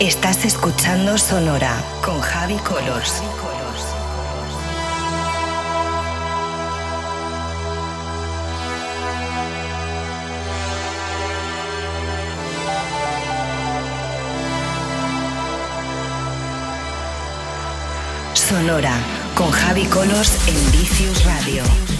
Estás escuchando Sonora con Javi Colors. Sonora con Javi Colors en Vicius Radio.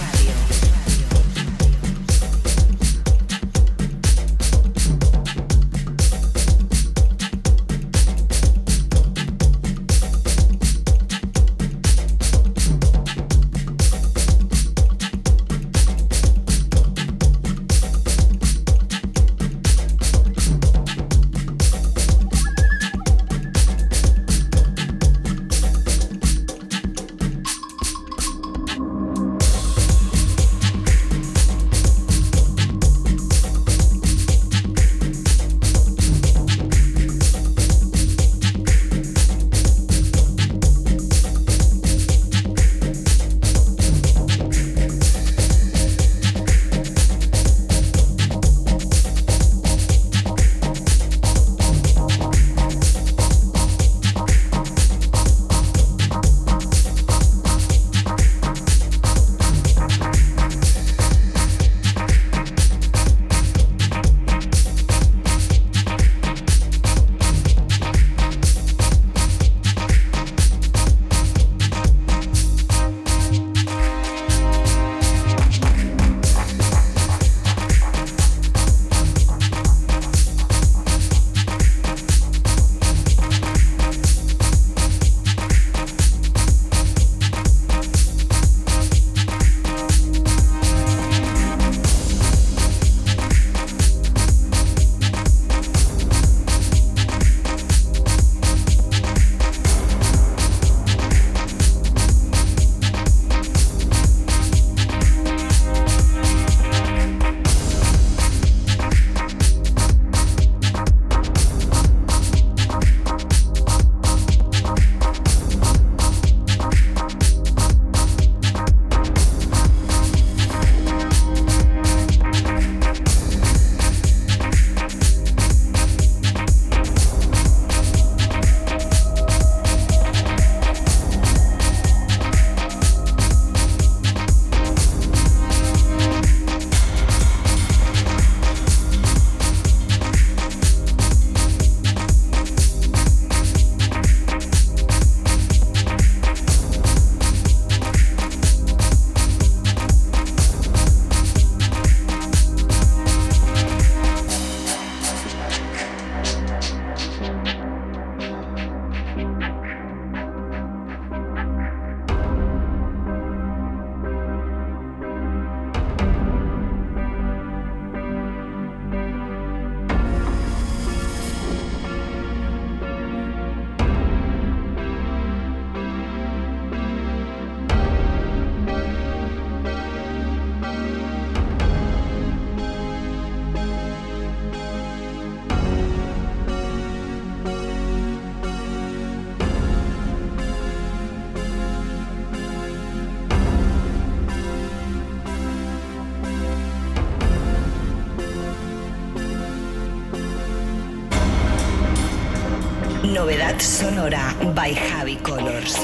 Novedad sonora by Javi Colors.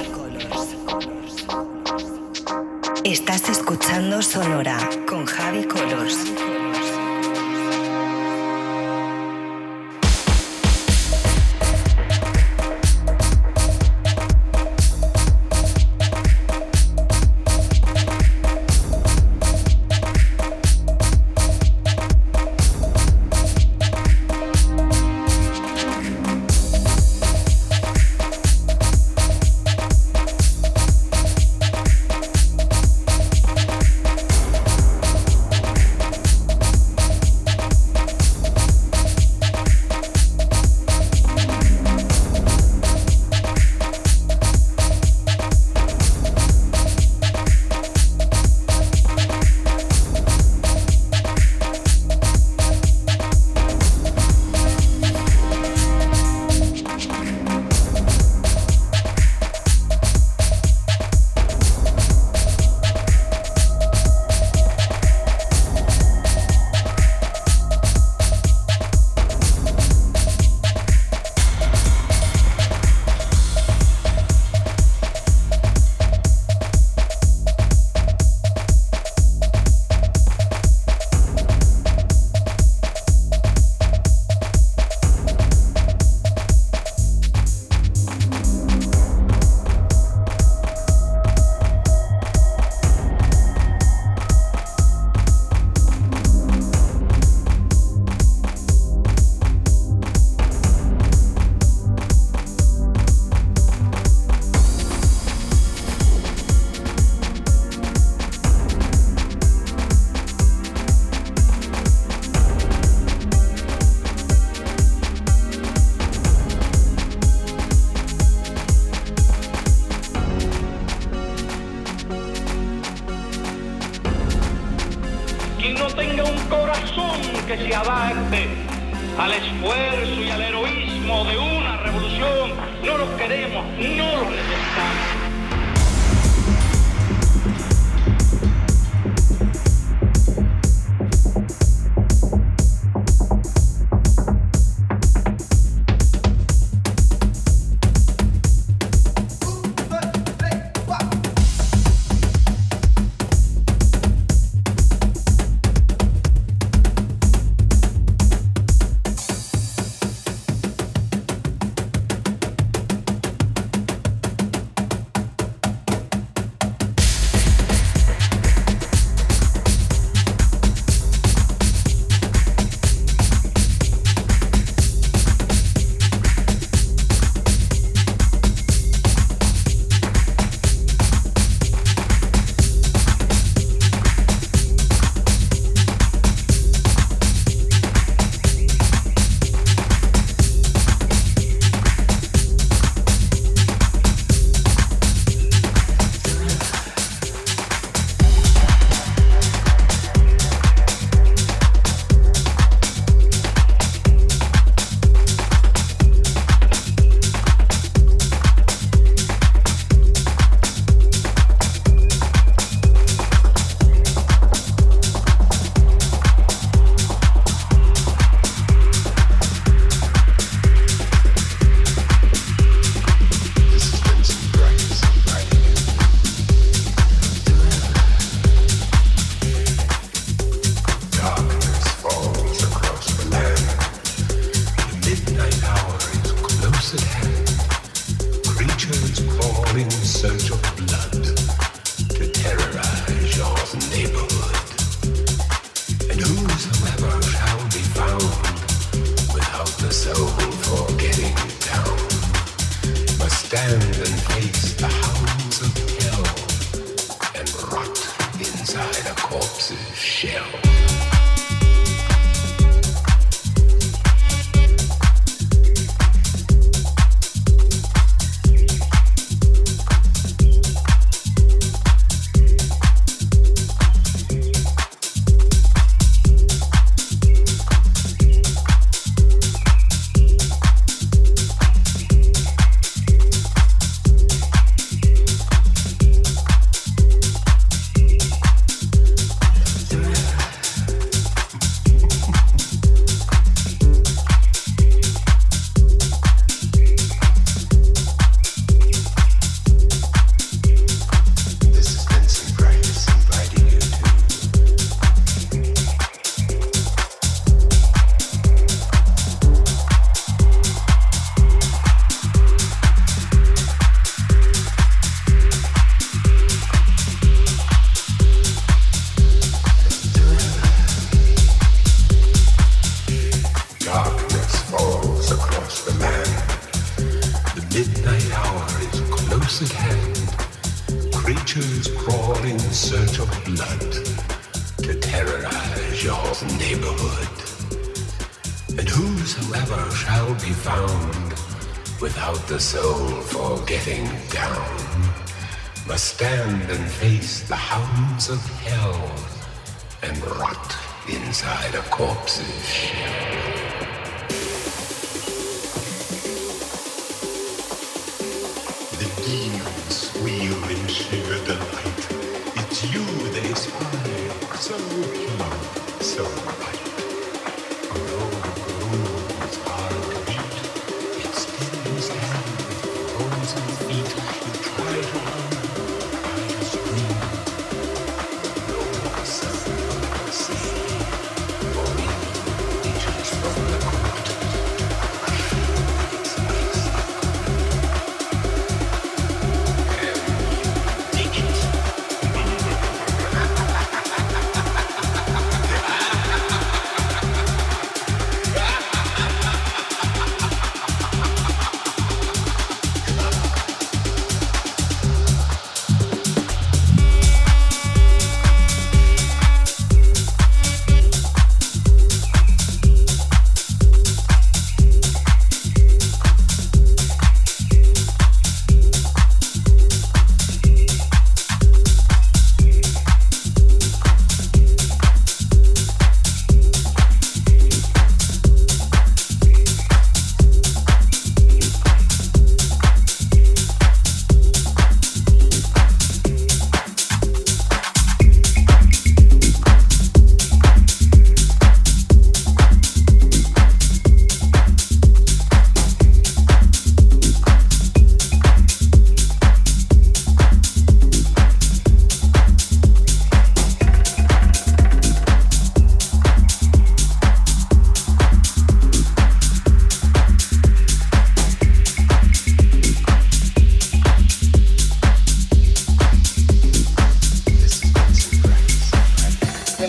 Estás escuchando Sonora con Javi Colors.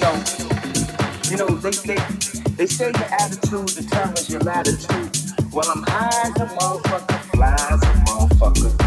don't. You know, they, say they say your attitude determines your latitude. Well, I'm high as a motherfucker, flies a motherfucker.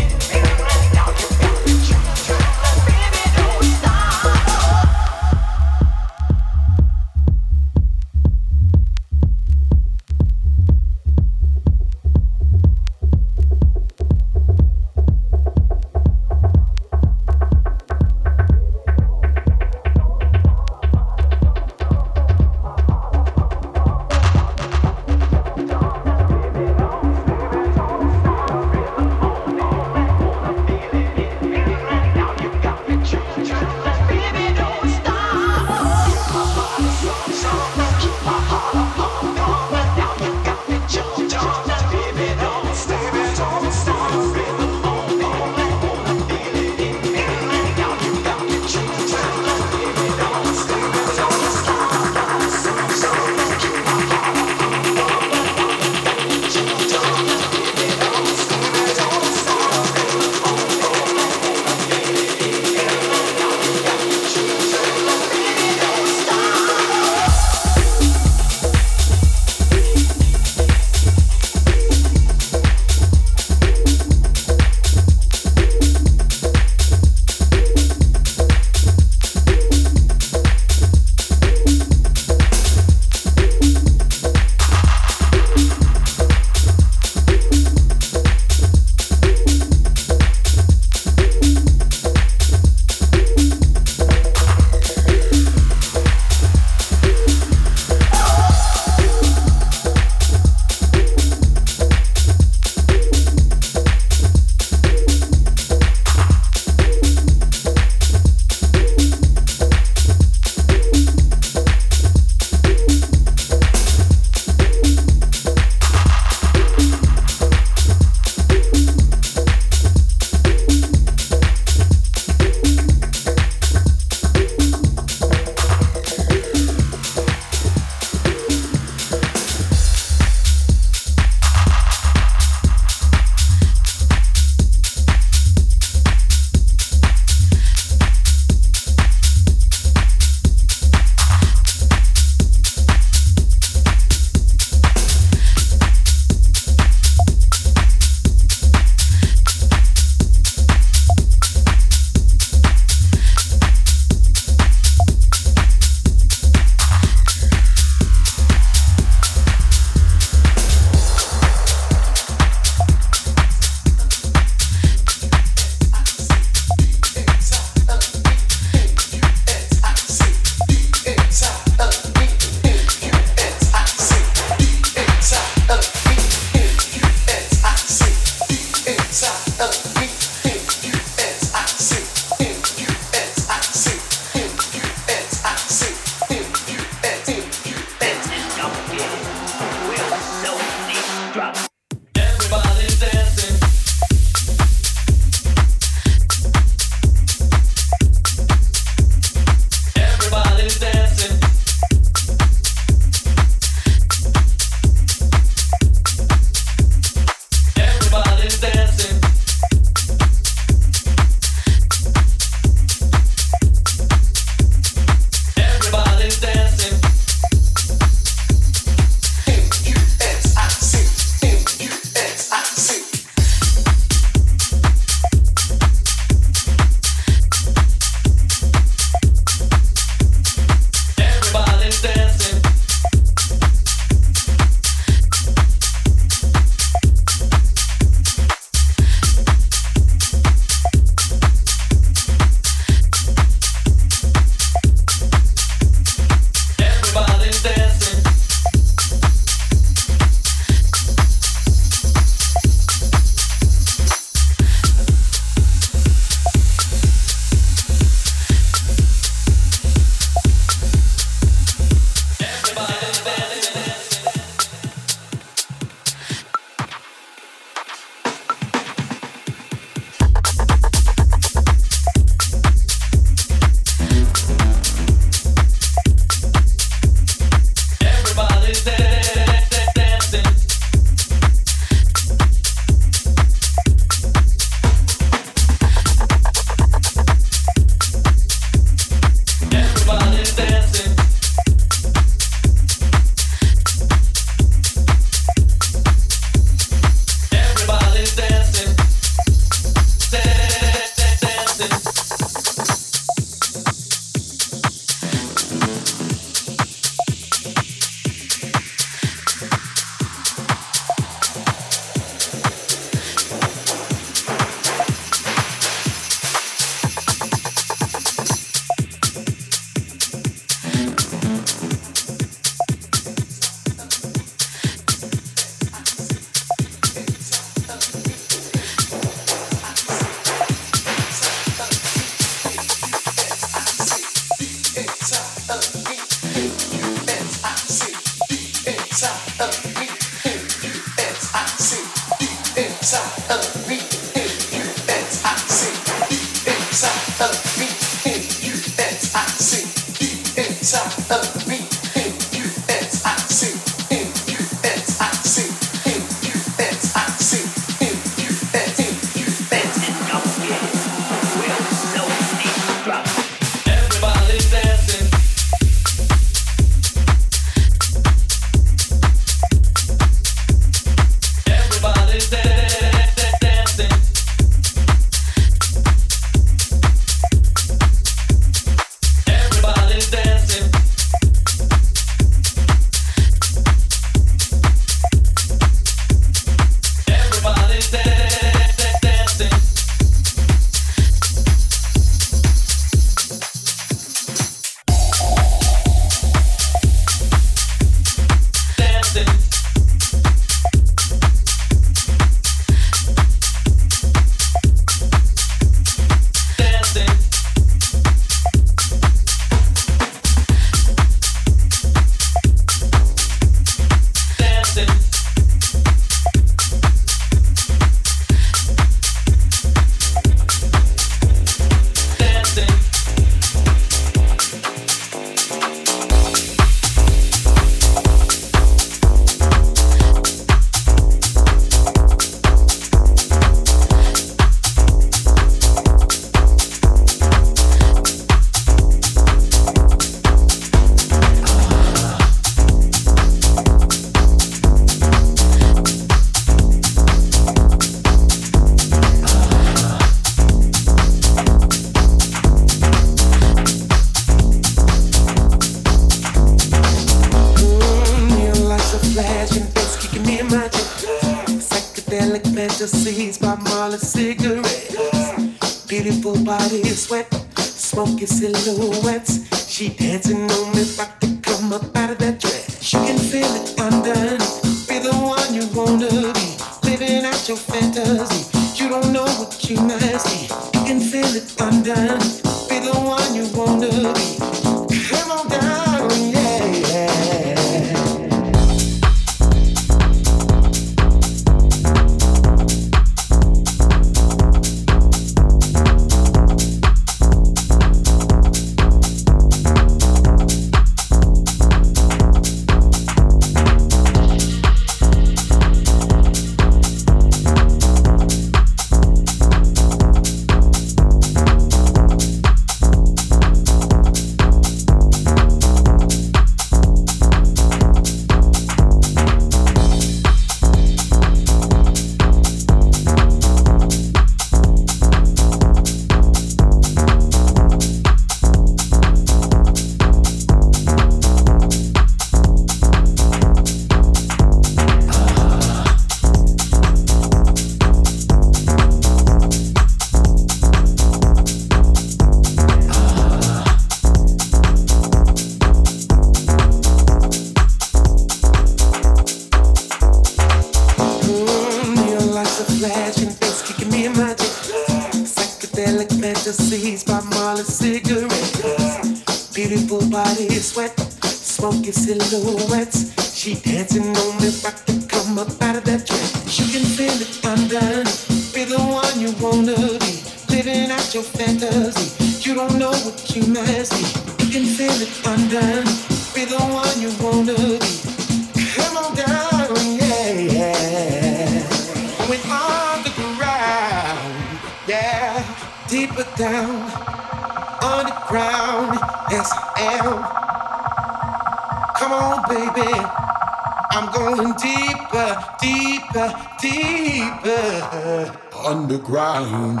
Deeper, deeper, underground.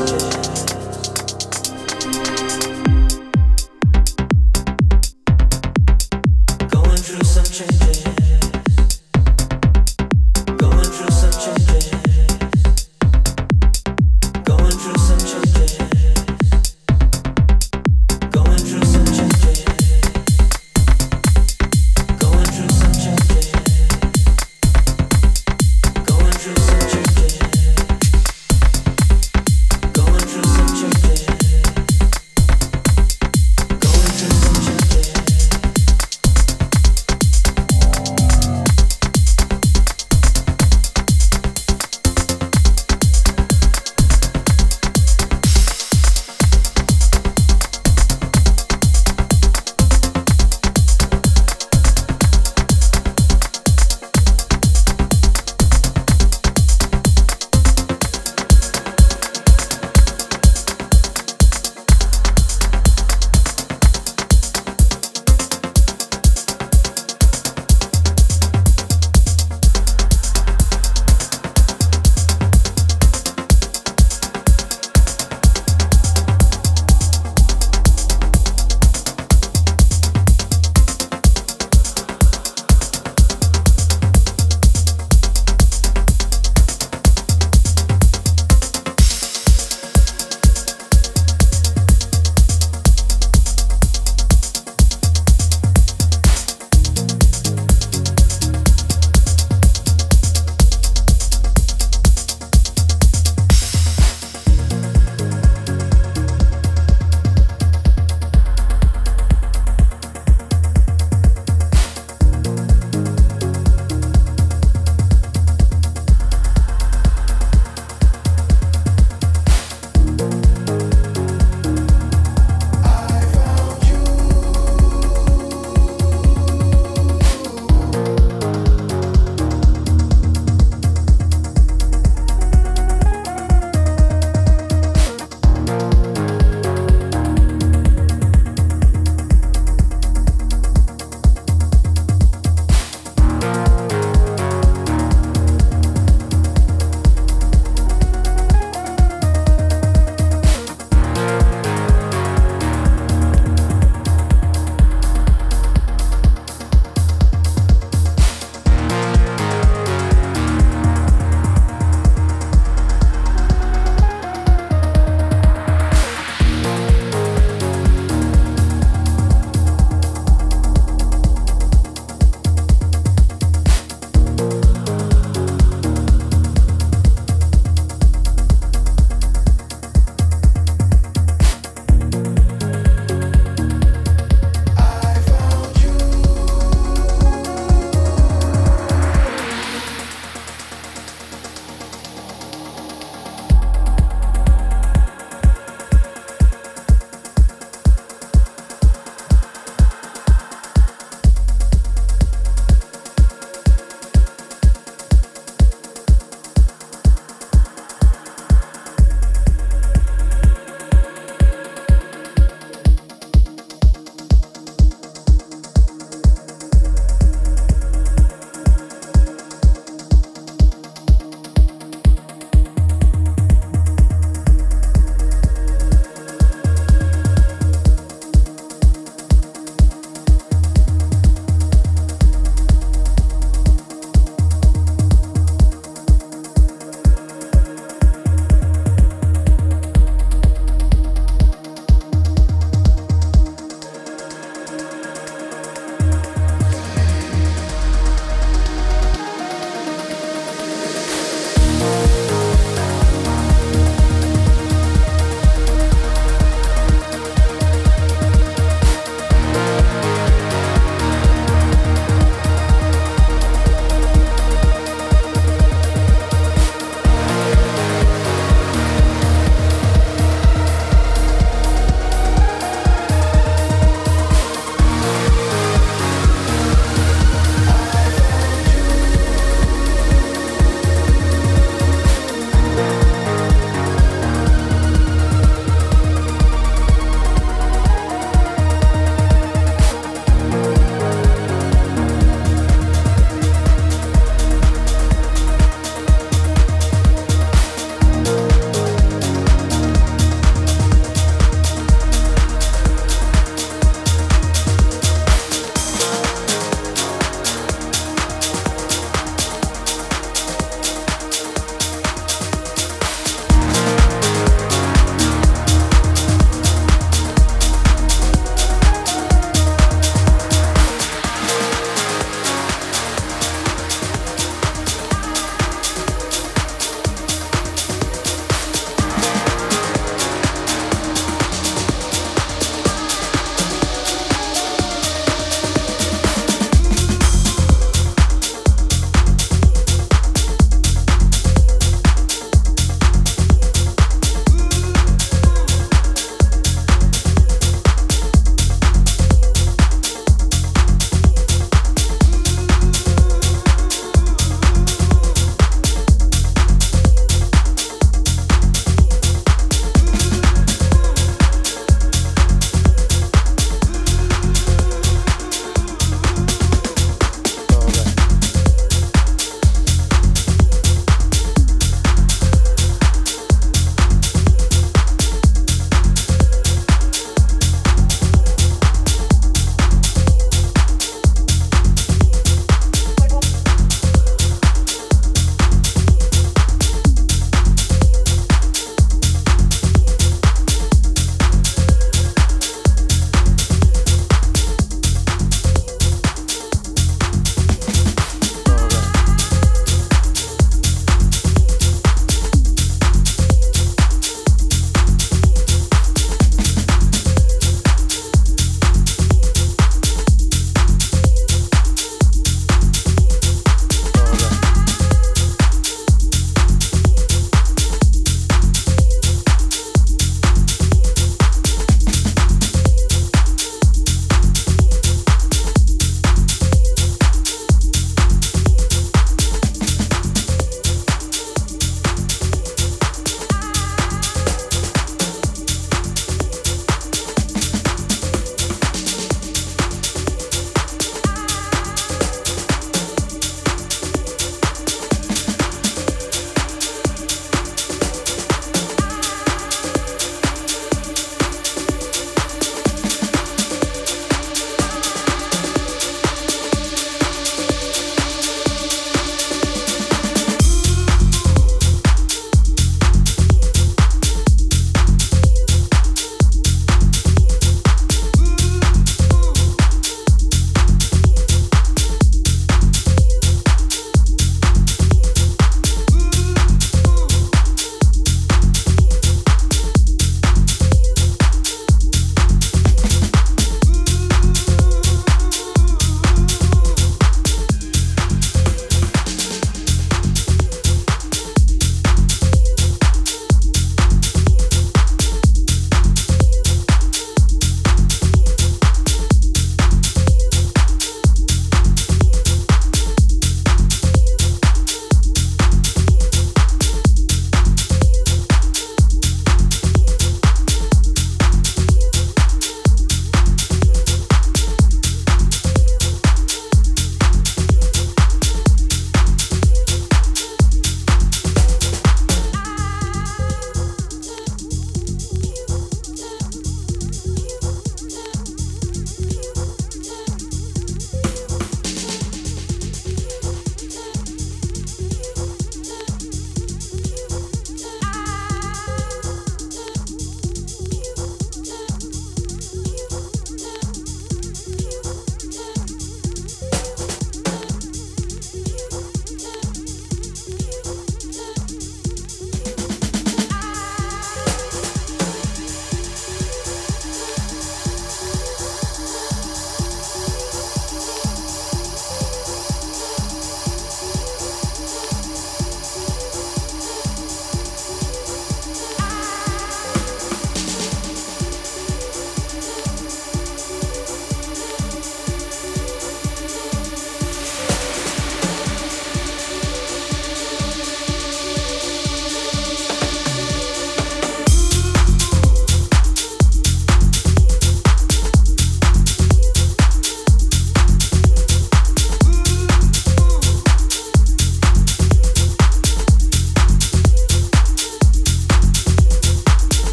Thank you.